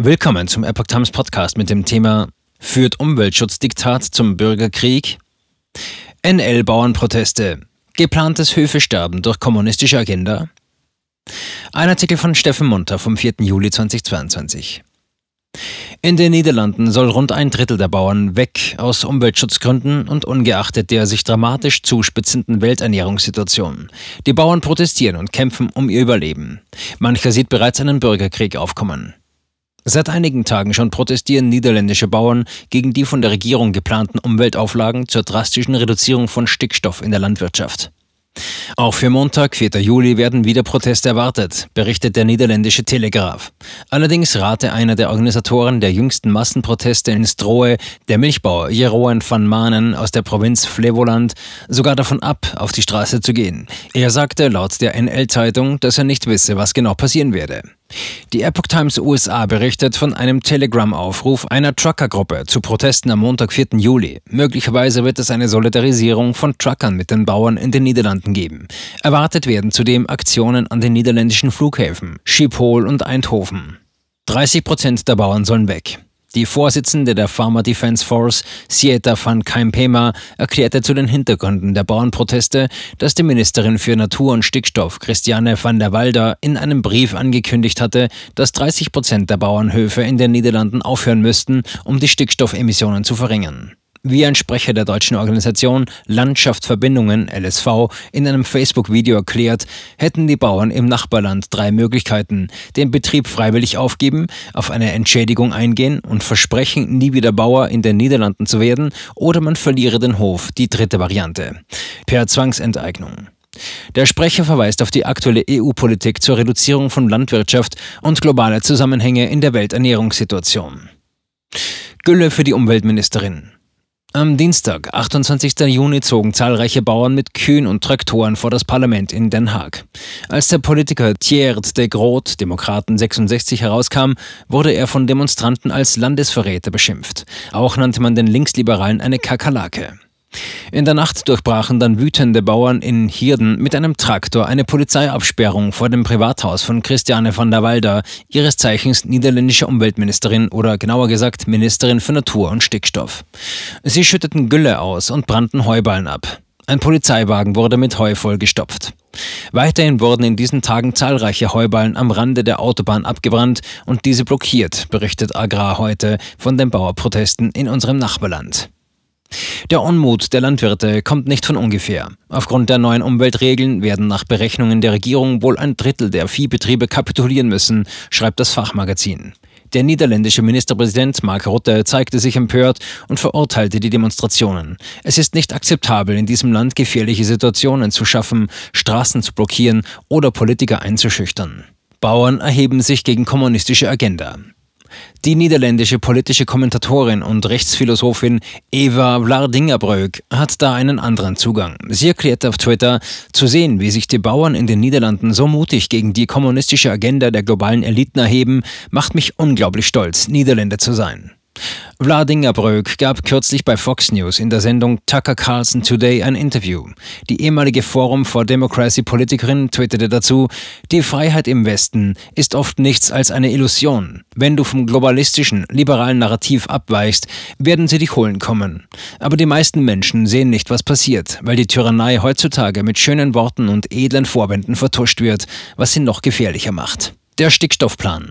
Willkommen zum Epoch Times Podcast mit dem Thema Führt Umweltschutzdiktat zum Bürgerkrieg? NL-Bauernproteste. Geplantes Höfesterben durch kommunistische Agenda? Ein Artikel von Steffen Munter vom 4. Juli 2022. In den Niederlanden soll rund ein Drittel der Bauern weg aus Umweltschutzgründen und ungeachtet der sich dramatisch zuspitzenden Welternährungssituation. Die Bauern protestieren und kämpfen um ihr Überleben. Mancher sieht bereits einen Bürgerkrieg aufkommen. Seit einigen Tagen schon protestieren niederländische Bauern gegen die von der Regierung geplanten Umweltauflagen zur drastischen Reduzierung von Stickstoff in der Landwirtschaft. Auch für Montag, 4. Juli, werden wieder Proteste erwartet, berichtet der niederländische Telegraph. Allerdings rate einer der Organisatoren der jüngsten Massenproteste in Stroe, der Milchbauer Jeroen van Manen aus der Provinz Flevoland, sogar davon ab, auf die Straße zu gehen. Er sagte laut der NL-Zeitung, dass er nicht wisse, was genau passieren werde. Die Epoch Times USA berichtet von einem Telegram-Aufruf einer Truckergruppe zu Protesten am Montag, 4. Juli. Möglicherweise wird es eine Solidarisierung von Truckern mit den Bauern in den Niederlanden geben. Erwartet werden zudem Aktionen an den niederländischen Flughäfen Schiphol und Eindhoven. 30 Prozent der Bauern sollen weg. Die Vorsitzende der Farmer Defense Force, Sieta van Keimpema, erklärte zu den Hintergründen der Bauernproteste, dass die Ministerin für Natur und Stickstoff, Christiane van der Walder, in einem Brief angekündigt hatte, dass 30 Prozent der Bauernhöfe in den Niederlanden aufhören müssten, um die Stickstoffemissionen zu verringern. Wie ein Sprecher der deutschen Organisation Landschaftsverbindungen LSV in einem Facebook-Video erklärt, hätten die Bauern im Nachbarland drei Möglichkeiten. Den Betrieb freiwillig aufgeben, auf eine Entschädigung eingehen und versprechen, nie wieder Bauer in den Niederlanden zu werden, oder man verliere den Hof, die dritte Variante. Per Zwangsenteignung. Der Sprecher verweist auf die aktuelle EU-Politik zur Reduzierung von Landwirtschaft und globale Zusammenhänge in der Welternährungssituation. Gülle für die Umweltministerin. Am Dienstag, 28. Juni, zogen zahlreiche Bauern mit Kühen und Traktoren vor das Parlament in Den Haag. Als der Politiker Thierry de Groot, Demokraten 66, herauskam, wurde er von Demonstranten als Landesverräter beschimpft. Auch nannte man den Linksliberalen eine Kakerlake. In der Nacht durchbrachen dann wütende Bauern in Hirden mit einem Traktor eine Polizeiabsperrung vor dem Privathaus von Christiane van der Walder, ihres Zeichens niederländische Umweltministerin oder genauer gesagt Ministerin für Natur und Stickstoff. Sie schütteten Gülle aus und brannten Heuballen ab. Ein Polizeiwagen wurde mit Heu vollgestopft. Weiterhin wurden in diesen Tagen zahlreiche Heuballen am Rande der Autobahn abgebrannt und diese blockiert, berichtet Agrar heute von den Bauerprotesten in unserem Nachbarland. Der Unmut der Landwirte kommt nicht von ungefähr. Aufgrund der neuen Umweltregeln werden nach Berechnungen der Regierung wohl ein Drittel der Viehbetriebe kapitulieren müssen, schreibt das Fachmagazin. Der niederländische Ministerpräsident Mark Rutte zeigte sich empört und verurteilte die Demonstrationen. Es ist nicht akzeptabel, in diesem Land gefährliche Situationen zu schaffen, Straßen zu blockieren oder Politiker einzuschüchtern. Bauern erheben sich gegen kommunistische Agenda. Die niederländische politische Kommentatorin und Rechtsphilosophin Eva Vlardingerbröck hat da einen anderen Zugang. Sie erklärte auf Twitter, zu sehen, wie sich die Bauern in den Niederlanden so mutig gegen die kommunistische Agenda der globalen Eliten erheben, macht mich unglaublich stolz, Niederländer zu sein. Wladimir Bröck gab kürzlich bei Fox News in der Sendung Tucker Carlson Today ein Interview. Die ehemalige Forum for Democracy Politikerin twitterte dazu, die Freiheit im Westen ist oft nichts als eine Illusion. Wenn du vom globalistischen, liberalen Narrativ abweichst, werden sie dich holen kommen. Aber die meisten Menschen sehen nicht, was passiert, weil die Tyrannei heutzutage mit schönen Worten und edlen Vorwänden vertuscht wird, was sie noch gefährlicher macht. Der Stickstoffplan.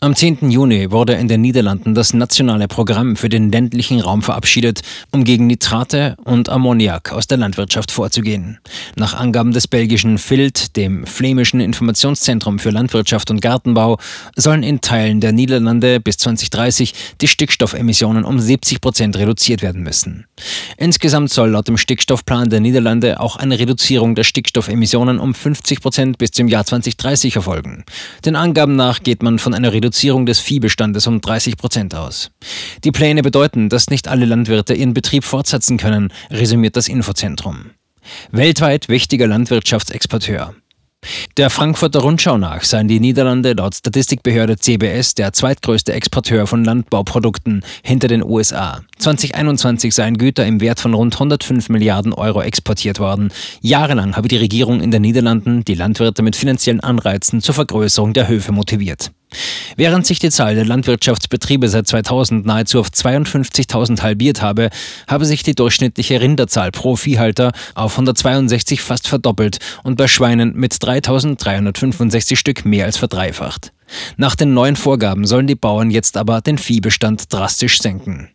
Am 10. Juni wurde in den Niederlanden das nationale Programm für den ländlichen Raum verabschiedet, um gegen Nitrate und Ammoniak aus der Landwirtschaft vorzugehen. Nach Angaben des belgischen FILD, dem Flämischen Informationszentrum für Landwirtschaft und Gartenbau, sollen in Teilen der Niederlande bis 2030 die Stickstoffemissionen um 70 Prozent reduziert werden müssen. Insgesamt soll laut dem Stickstoffplan der Niederlande auch eine Reduzierung der Stickstoffemissionen um 50 Prozent bis zum Jahr 2030 erfolgen. Den Angaben nach geht man von einer Reduzierung Reduzierung des Viehbestandes um 30 Prozent aus. Die Pläne bedeuten, dass nicht alle Landwirte ihren Betrieb fortsetzen können, resümiert das Infozentrum. Weltweit wichtiger Landwirtschaftsexporteur. Der Frankfurter Rundschau nach seien die Niederlande laut Statistikbehörde CBS der zweitgrößte Exporteur von Landbauprodukten hinter den USA. 2021 seien Güter im Wert von rund 105 Milliarden Euro exportiert worden. Jahrelang habe die Regierung in den Niederlanden die Landwirte mit finanziellen Anreizen zur Vergrößerung der Höfe motiviert. Während sich die Zahl der Landwirtschaftsbetriebe seit 2000 nahezu auf 52.000 halbiert habe, habe sich die durchschnittliche Rinderzahl pro Viehhalter auf 162 fast verdoppelt und bei Schweinen mit 3.365 Stück mehr als verdreifacht. Nach den neuen Vorgaben sollen die Bauern jetzt aber den Viehbestand drastisch senken.